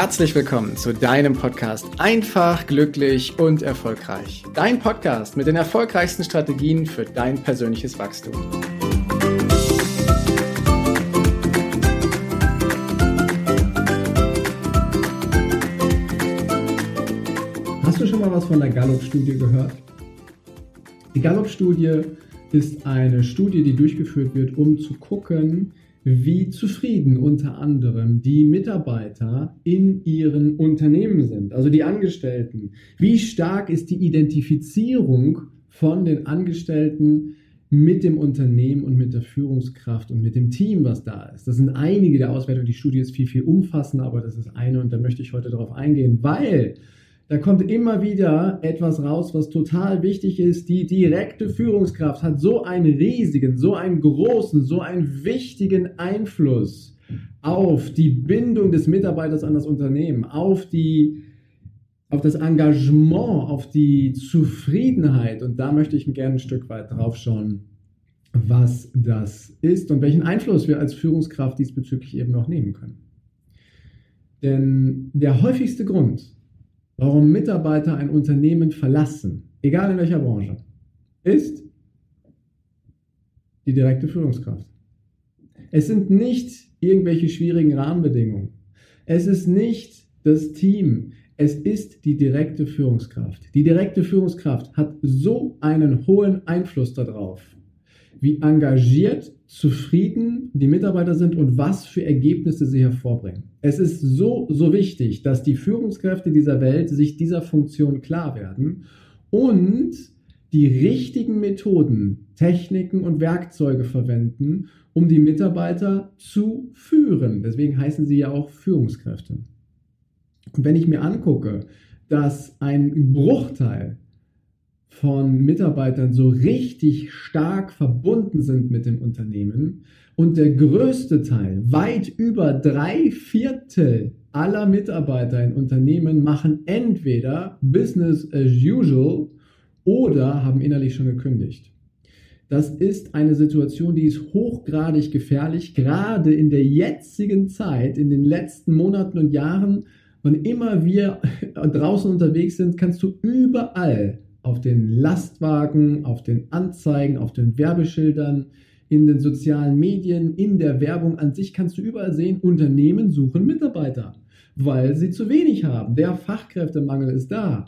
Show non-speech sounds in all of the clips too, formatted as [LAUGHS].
herzlich willkommen zu deinem Podcast Einfach, glücklich und erfolgreich. Dein Podcast mit den erfolgreichsten Strategien für dein persönliches Wachstum. Hast du schon mal was von der Gallup-Studie gehört? Die Gallup-Studie ist eine Studie, die durchgeführt wird, um zu gucken, wie zufrieden unter anderem die Mitarbeiter in ihren Unternehmen sind, also die Angestellten. Wie stark ist die Identifizierung von den Angestellten mit dem Unternehmen und mit der Führungskraft und mit dem Team, was da ist. Das sind einige der Auswertungen. Die Studie ist viel, viel umfassender, aber das ist eine und da möchte ich heute darauf eingehen, weil da kommt immer wieder etwas raus, was total wichtig ist. Die direkte Führungskraft hat so einen riesigen, so einen großen, so einen wichtigen Einfluss auf die Bindung des Mitarbeiters an das Unternehmen, auf die auf das Engagement, auf die Zufriedenheit. Und da möchte ich gerne ein Stück weit drauf schauen, was das ist und welchen Einfluss wir als Führungskraft diesbezüglich eben auch nehmen können. Denn der häufigste Grund, warum Mitarbeiter ein Unternehmen verlassen, egal in welcher Branche, ist die direkte Führungskraft. Es sind nicht irgendwelche schwierigen Rahmenbedingungen. Es ist nicht das Team. Es ist die direkte Führungskraft. Die direkte Führungskraft hat so einen hohen Einfluss darauf, wie engagiert, zufrieden die Mitarbeiter sind und was für Ergebnisse sie hervorbringen. Es ist so, so wichtig, dass die Führungskräfte dieser Welt sich dieser Funktion klar werden und die richtigen Methoden, Techniken und Werkzeuge verwenden, um die Mitarbeiter zu führen. Deswegen heißen sie ja auch Führungskräfte. Und wenn ich mir angucke, dass ein Bruchteil von Mitarbeitern so richtig stark verbunden sind mit dem Unternehmen und der größte Teil, weit über drei Viertel aller Mitarbeiter in Unternehmen machen entweder Business as usual oder haben innerlich schon gekündigt. Das ist eine Situation, die ist hochgradig gefährlich, gerade in der jetzigen Zeit, in den letzten Monaten und Jahren. Wann immer wir [LAUGHS] draußen unterwegs sind, kannst du überall auf den Lastwagen, auf den Anzeigen, auf den Werbeschildern, in den sozialen Medien, in der Werbung an sich kannst du überall sehen, Unternehmen suchen Mitarbeiter, weil sie zu wenig haben. Der Fachkräftemangel ist da.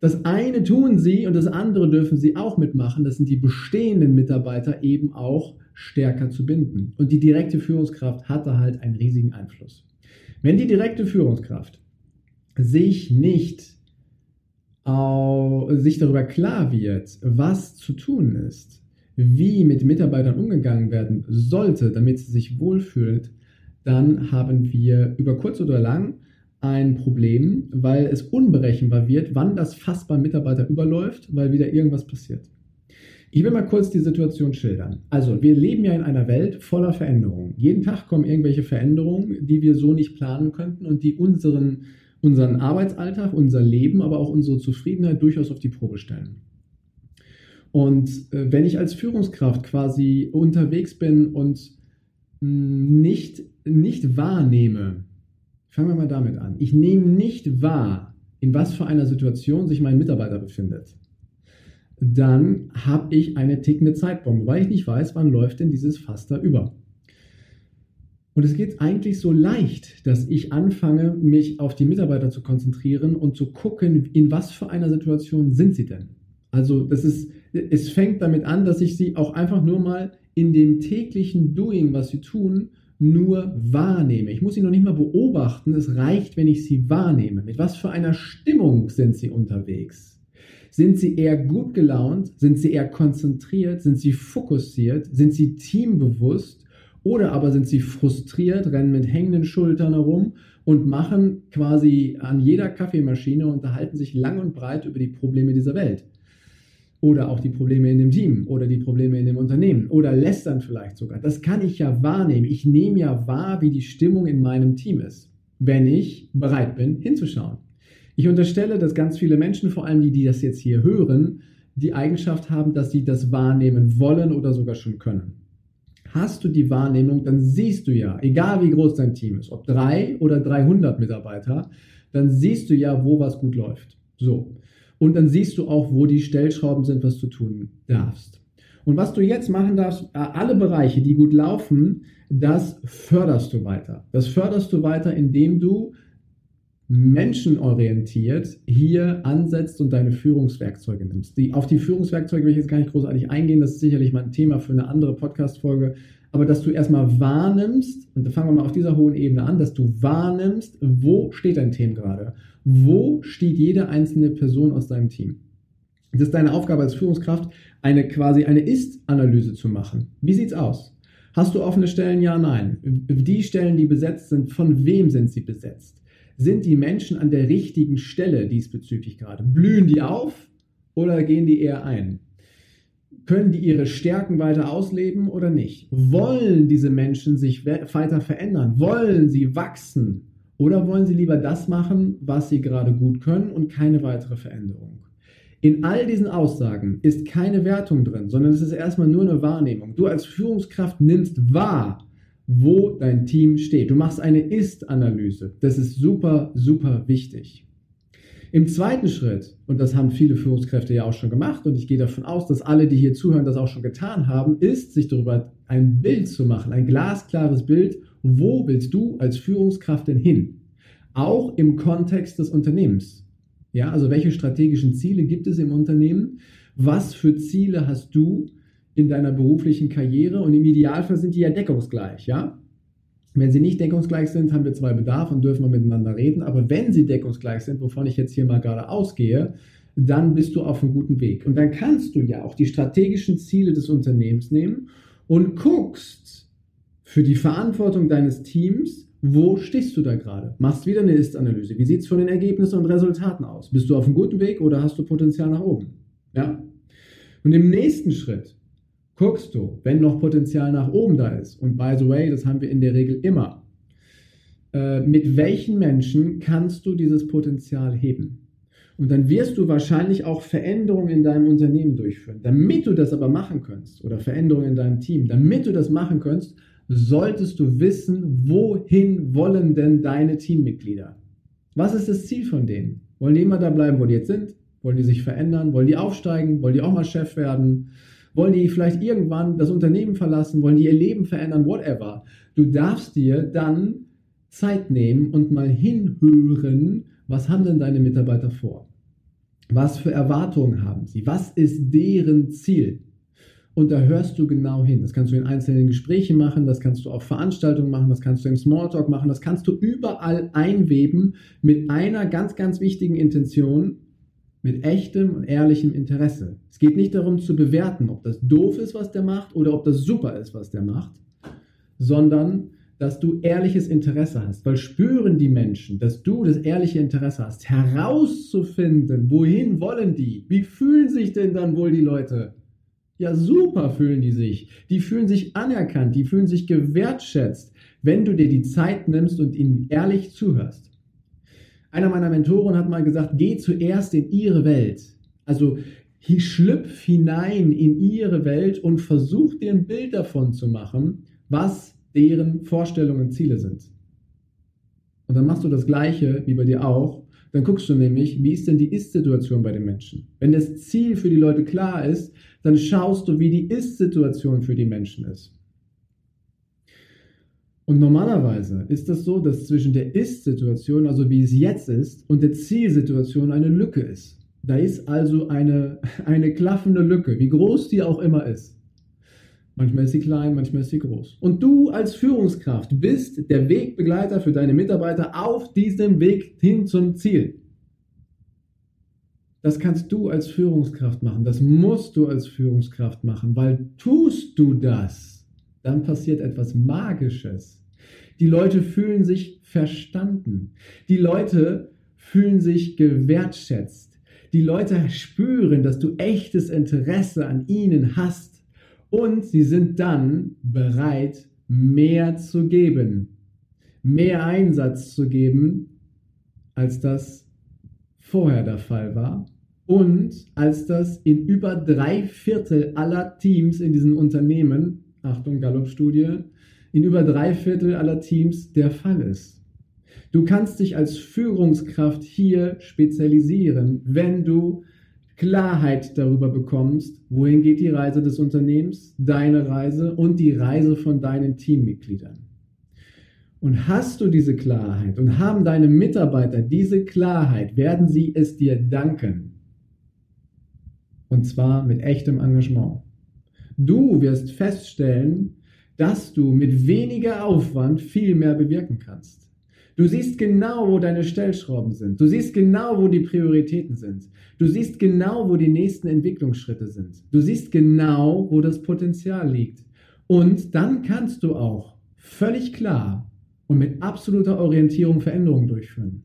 Das eine tun sie und das andere dürfen sie auch mitmachen. Das sind die bestehenden Mitarbeiter eben auch stärker zu binden. Und die direkte Führungskraft hatte halt einen riesigen Einfluss. Wenn die direkte Führungskraft sich nicht sich darüber klar wird, was zu tun ist, wie mit Mitarbeitern umgegangen werden sollte, damit sie sich wohlfühlt, dann haben wir über kurz oder lang ein Problem, weil es unberechenbar wird, wann das Fass beim Mitarbeiter überläuft, weil wieder irgendwas passiert. Ich will mal kurz die Situation schildern. Also, wir leben ja in einer Welt voller Veränderungen. Jeden Tag kommen irgendwelche Veränderungen, die wir so nicht planen könnten und die unseren unseren Arbeitsalltag, unser Leben, aber auch unsere Zufriedenheit durchaus auf die Probe stellen. Und äh, wenn ich als Führungskraft quasi unterwegs bin und mh, hm, nicht, nicht wahrnehme, fangen wir mal damit an, ich nehme nicht wahr, in was für einer Situation sich mein Mitarbeiter befindet, dann habe ich eine tickende Zeitbombe, weil ich nicht weiß, wann läuft denn dieses Fass da über. Und es geht eigentlich so leicht, dass ich anfange, mich auf die Mitarbeiter zu konzentrieren und zu gucken, in was für einer Situation sind sie denn. Also das ist, es fängt damit an, dass ich sie auch einfach nur mal in dem täglichen Doing, was sie tun, nur wahrnehme. Ich muss sie noch nicht mal beobachten, es reicht, wenn ich sie wahrnehme. Mit was für einer Stimmung sind sie unterwegs? Sind sie eher gut gelaunt? Sind sie eher konzentriert? Sind sie fokussiert? Sind sie teambewusst? Oder aber sind sie frustriert, rennen mit hängenden Schultern herum und machen quasi an jeder Kaffeemaschine, unterhalten sich lang und breit über die Probleme dieser Welt. Oder auch die Probleme in dem Team oder die Probleme in dem Unternehmen oder lästern vielleicht sogar. Das kann ich ja wahrnehmen. Ich nehme ja wahr, wie die Stimmung in meinem Team ist, wenn ich bereit bin, hinzuschauen. Ich unterstelle, dass ganz viele Menschen, vor allem die, die das jetzt hier hören, die Eigenschaft haben, dass sie das wahrnehmen wollen oder sogar schon können. Hast du die Wahrnehmung, dann siehst du ja, egal wie groß dein Team ist, ob drei oder 300 Mitarbeiter, dann siehst du ja, wo was gut läuft. So. Und dann siehst du auch, wo die Stellschrauben sind, was du tun darfst. Und was du jetzt machen darfst, äh, alle Bereiche, die gut laufen, das förderst du weiter. Das förderst du weiter, indem du menschenorientiert hier ansetzt und deine Führungswerkzeuge nimmst. Die, auf die Führungswerkzeuge will ich jetzt gar nicht großartig eingehen, das ist sicherlich mal ein Thema für eine andere Podcast-Folge, aber dass du erstmal wahrnimmst, und da fangen wir mal auf dieser hohen Ebene an, dass du wahrnimmst, wo steht dein Team gerade? Wo steht jede einzelne Person aus deinem Team? Das ist deine Aufgabe als Führungskraft, eine quasi eine Ist-Analyse zu machen. Wie sieht's aus? Hast du offene Stellen? Ja, nein. Die Stellen, die besetzt sind, von wem sind sie besetzt? Sind die Menschen an der richtigen Stelle diesbezüglich gerade? Blühen die auf oder gehen die eher ein? Können die ihre Stärken weiter ausleben oder nicht? Wollen diese Menschen sich weiter verändern? Wollen sie wachsen? Oder wollen sie lieber das machen, was sie gerade gut können und keine weitere Veränderung? In all diesen Aussagen ist keine Wertung drin, sondern es ist erstmal nur eine Wahrnehmung. Du als Führungskraft nimmst wahr, wo dein Team steht. Du machst eine Ist-Analyse. Das ist super, super wichtig. Im zweiten Schritt, und das haben viele Führungskräfte ja auch schon gemacht, und ich gehe davon aus, dass alle, die hier zuhören, das auch schon getan haben, ist, sich darüber ein Bild zu machen, ein glasklares Bild, wo willst du als Führungskraft denn hin? Auch im Kontext des Unternehmens. Ja, also welche strategischen Ziele gibt es im Unternehmen? Was für Ziele hast du in deiner beruflichen Karriere? Und im Idealfall sind die ja deckungsgleich, ja? Wenn sie nicht deckungsgleich sind, haben wir zwei Bedarf und dürfen wir miteinander reden. Aber wenn sie deckungsgleich sind, wovon ich jetzt hier mal gerade ausgehe, dann bist du auf einem guten Weg. Und dann kannst du ja auch die strategischen Ziele des Unternehmens nehmen und guckst für die Verantwortung deines Teams, wo stehst du da gerade? Machst wieder eine Ist-Analyse. Wie sieht es von den Ergebnissen und Resultaten aus? Bist du auf einem guten Weg oder hast du Potenzial nach oben? Ja. Und im nächsten Schritt guckst du, wenn noch Potenzial nach oben da ist, und by the way, das haben wir in der Regel immer, äh, mit welchen Menschen kannst du dieses Potenzial heben? Und dann wirst du wahrscheinlich auch Veränderungen in deinem Unternehmen durchführen. Damit du das aber machen kannst, oder Veränderungen in deinem Team, damit du das machen kannst, solltest du wissen, wohin wollen denn deine Teammitglieder? Was ist das Ziel von denen? Wollen die immer da bleiben, wo die jetzt sind? Wollen die sich verändern? Wollen die aufsteigen? Wollen die auch mal Chef werden? Wollen die vielleicht irgendwann das Unternehmen verlassen? Wollen die ihr Leben verändern? Whatever. Du darfst dir dann Zeit nehmen und mal hinhören, was haben denn deine Mitarbeiter vor? Was für Erwartungen haben sie? Was ist deren Ziel? Und da hörst du genau hin. Das kannst du in einzelnen Gesprächen machen, das kannst du auf Veranstaltungen machen, das kannst du im Smalltalk machen, das kannst du überall einweben mit einer ganz, ganz wichtigen Intention, mit echtem und ehrlichem Interesse. Es geht nicht darum zu bewerten, ob das doof ist, was der macht, oder ob das super ist, was der macht, sondern dass du ehrliches Interesse hast, weil spüren die Menschen, dass du das ehrliche Interesse hast, herauszufinden, wohin wollen die, wie fühlen sich denn dann wohl die Leute? Ja, super fühlen die sich. Die fühlen sich anerkannt, die fühlen sich gewertschätzt, wenn du dir die Zeit nimmst und ihnen ehrlich zuhörst. Einer meiner Mentoren hat mal gesagt, geh zuerst in ihre Welt. Also schlüpf hinein in ihre Welt und versuch dir ein Bild davon zu machen, was deren Vorstellungen und Ziele sind. Und dann machst du das Gleiche wie bei dir auch. Dann guckst du nämlich, wie ist denn die Ist-Situation bei den Menschen? Wenn das Ziel für die Leute klar ist, dann schaust du, wie die Ist-Situation für die Menschen ist. Und normalerweise ist das so, dass zwischen der Ist-Situation, also wie es jetzt ist, und der Zielsituation eine Lücke ist. Da ist also eine, [LAUGHS] eine klaffende Lücke, wie groß die auch immer ist. Manchmal ist sie klein, manchmal ist sie groß. Und du als Führungskraft bist der Wegbegleiter für deine Mitarbeiter auf diesem Weg hin zum Ziel. Das kannst du als Führungskraft machen. Das musst du als Führungskraft machen, weil tust du das, dann passiert etwas Magisches. Die Leute fühlen sich verstanden. Die Leute fühlen sich gewertschätzt. Die Leute spüren, dass du echtes Interesse an ihnen hast. Und sie sind dann bereit, mehr zu geben. Mehr Einsatz zu geben, als das vorher der Fall war. Und als das in über drei Viertel aller Teams in diesen Unternehmen Achtung, Gallup-Studie, in über drei Viertel aller Teams der Fall ist. Du kannst dich als Führungskraft hier spezialisieren, wenn du Klarheit darüber bekommst, wohin geht die Reise des Unternehmens, deine Reise und die Reise von deinen Teammitgliedern. Und hast du diese Klarheit und haben deine Mitarbeiter diese Klarheit, werden sie es dir danken. Und zwar mit echtem Engagement. Du wirst feststellen, dass du mit weniger Aufwand viel mehr bewirken kannst. Du siehst genau, wo deine Stellschrauben sind. Du siehst genau, wo die Prioritäten sind. Du siehst genau, wo die nächsten Entwicklungsschritte sind. Du siehst genau, wo das Potenzial liegt. Und dann kannst du auch völlig klar und mit absoluter Orientierung Veränderungen durchführen.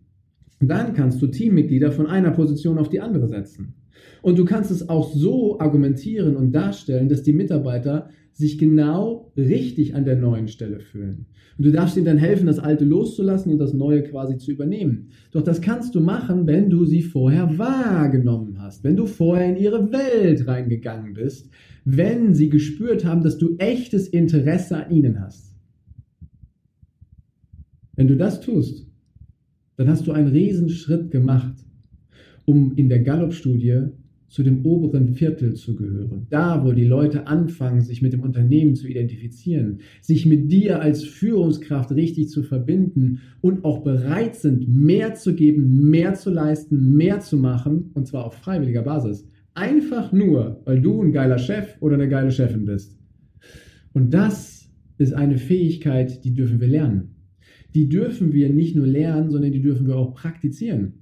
Dann kannst du Teammitglieder von einer Position auf die andere setzen. Und du kannst es auch so argumentieren und darstellen, dass die Mitarbeiter sich genau richtig an der neuen Stelle fühlen. Und du darfst ihnen dann helfen, das Alte loszulassen und das Neue quasi zu übernehmen. Doch das kannst du machen, wenn du sie vorher wahrgenommen hast, wenn du vorher in ihre Welt reingegangen bist, wenn sie gespürt haben, dass du echtes Interesse an ihnen hast. Wenn du das tust, dann hast du einen Riesenschritt gemacht, um in der Gallup-Studie zu dem oberen Viertel zu gehören. Da, wo die Leute anfangen, sich mit dem Unternehmen zu identifizieren, sich mit dir als Führungskraft richtig zu verbinden und auch bereit sind, mehr zu geben, mehr zu leisten, mehr zu machen, und zwar auf freiwilliger Basis. Einfach nur, weil du ein geiler Chef oder eine geile Chefin bist. Und das ist eine Fähigkeit, die dürfen wir lernen. Die dürfen wir nicht nur lernen, sondern die dürfen wir auch praktizieren.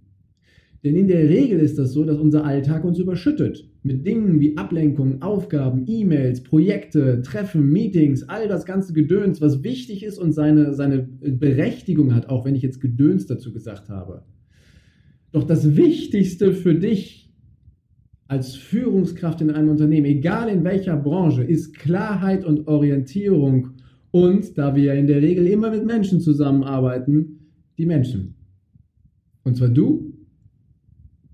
Denn in der Regel ist das so, dass unser Alltag uns überschüttet. Mit Dingen wie Ablenkung, Aufgaben, E-Mails, Projekte, Treffen, Meetings, all das ganze Gedöns, was wichtig ist und seine, seine Berechtigung hat, auch wenn ich jetzt Gedöns dazu gesagt habe. Doch das Wichtigste für dich als Führungskraft in einem Unternehmen, egal in welcher Branche, ist Klarheit und Orientierung. Und da wir ja in der Regel immer mit Menschen zusammenarbeiten, die Menschen. Und zwar du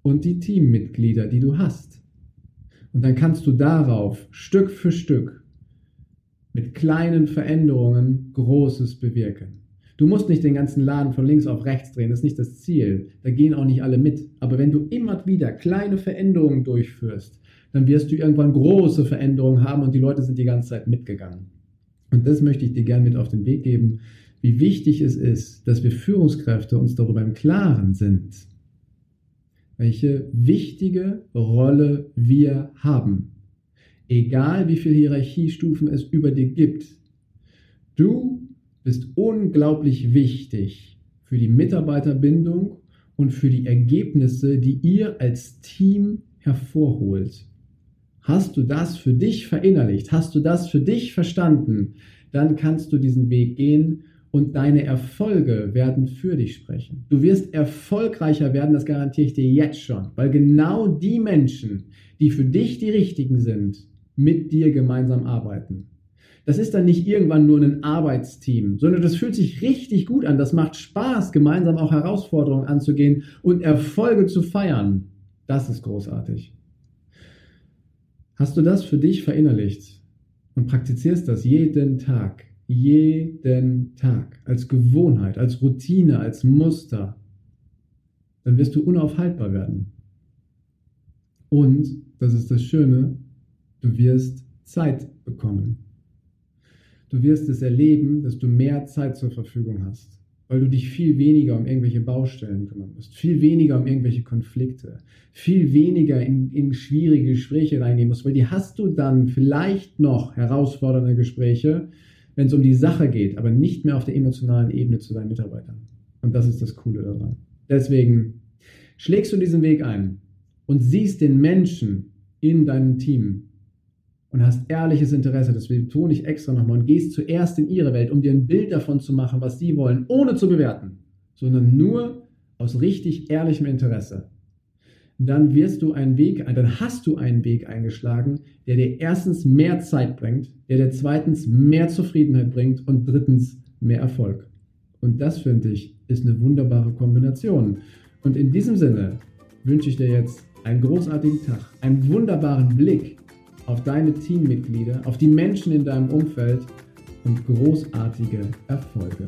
und die Teammitglieder, die du hast. Und dann kannst du darauf Stück für Stück mit kleinen Veränderungen Großes bewirken. Du musst nicht den ganzen Laden von links auf rechts drehen, das ist nicht das Ziel. Da gehen auch nicht alle mit. Aber wenn du immer wieder kleine Veränderungen durchführst, dann wirst du irgendwann große Veränderungen haben und die Leute sind die ganze Zeit mitgegangen. Und das möchte ich dir gerne mit auf den Weg geben, wie wichtig es ist, dass wir Führungskräfte uns darüber im Klaren sind, welche wichtige Rolle wir haben. Egal wie viele Hierarchiestufen es über dir gibt. Du bist unglaublich wichtig für die Mitarbeiterbindung und für die Ergebnisse, die ihr als Team hervorholt. Hast du das für dich verinnerlicht? Hast du das für dich verstanden? Dann kannst du diesen Weg gehen und deine Erfolge werden für dich sprechen. Du wirst erfolgreicher werden, das garantiere ich dir jetzt schon, weil genau die Menschen, die für dich die richtigen sind, mit dir gemeinsam arbeiten. Das ist dann nicht irgendwann nur ein Arbeitsteam, sondern das fühlt sich richtig gut an. Das macht Spaß, gemeinsam auch Herausforderungen anzugehen und Erfolge zu feiern. Das ist großartig. Hast du das für dich verinnerlicht und praktizierst das jeden Tag? Jeden Tag, als Gewohnheit, als Routine, als Muster, dann wirst du unaufhaltbar werden. Und, das ist das Schöne, du wirst Zeit bekommen. Du wirst es erleben, dass du mehr Zeit zur Verfügung hast, weil du dich viel weniger um irgendwelche Baustellen kümmern musst, viel weniger um irgendwelche Konflikte, viel weniger in, in schwierige Gespräche reingehen musst, weil die hast du dann vielleicht noch herausfordernde Gespräche, wenn es um die Sache geht, aber nicht mehr auf der emotionalen Ebene zu deinen Mitarbeitern. Und das ist das Coole daran. Deswegen schlägst du diesen Weg ein und siehst den Menschen in deinem Team und hast ehrliches Interesse, das betone ich extra nochmal, und gehst zuerst in ihre Welt, um dir ein Bild davon zu machen, was sie wollen, ohne zu bewerten, sondern nur aus richtig ehrlichem Interesse dann wirst du einen Weg, dann hast du einen Weg eingeschlagen, der dir erstens mehr Zeit bringt, der dir zweitens mehr Zufriedenheit bringt und drittens mehr Erfolg. Und das finde ich ist eine wunderbare Kombination. Und in diesem Sinne wünsche ich dir jetzt einen großartigen Tag, einen wunderbaren Blick auf deine Teammitglieder, auf die Menschen in deinem Umfeld und großartige Erfolge.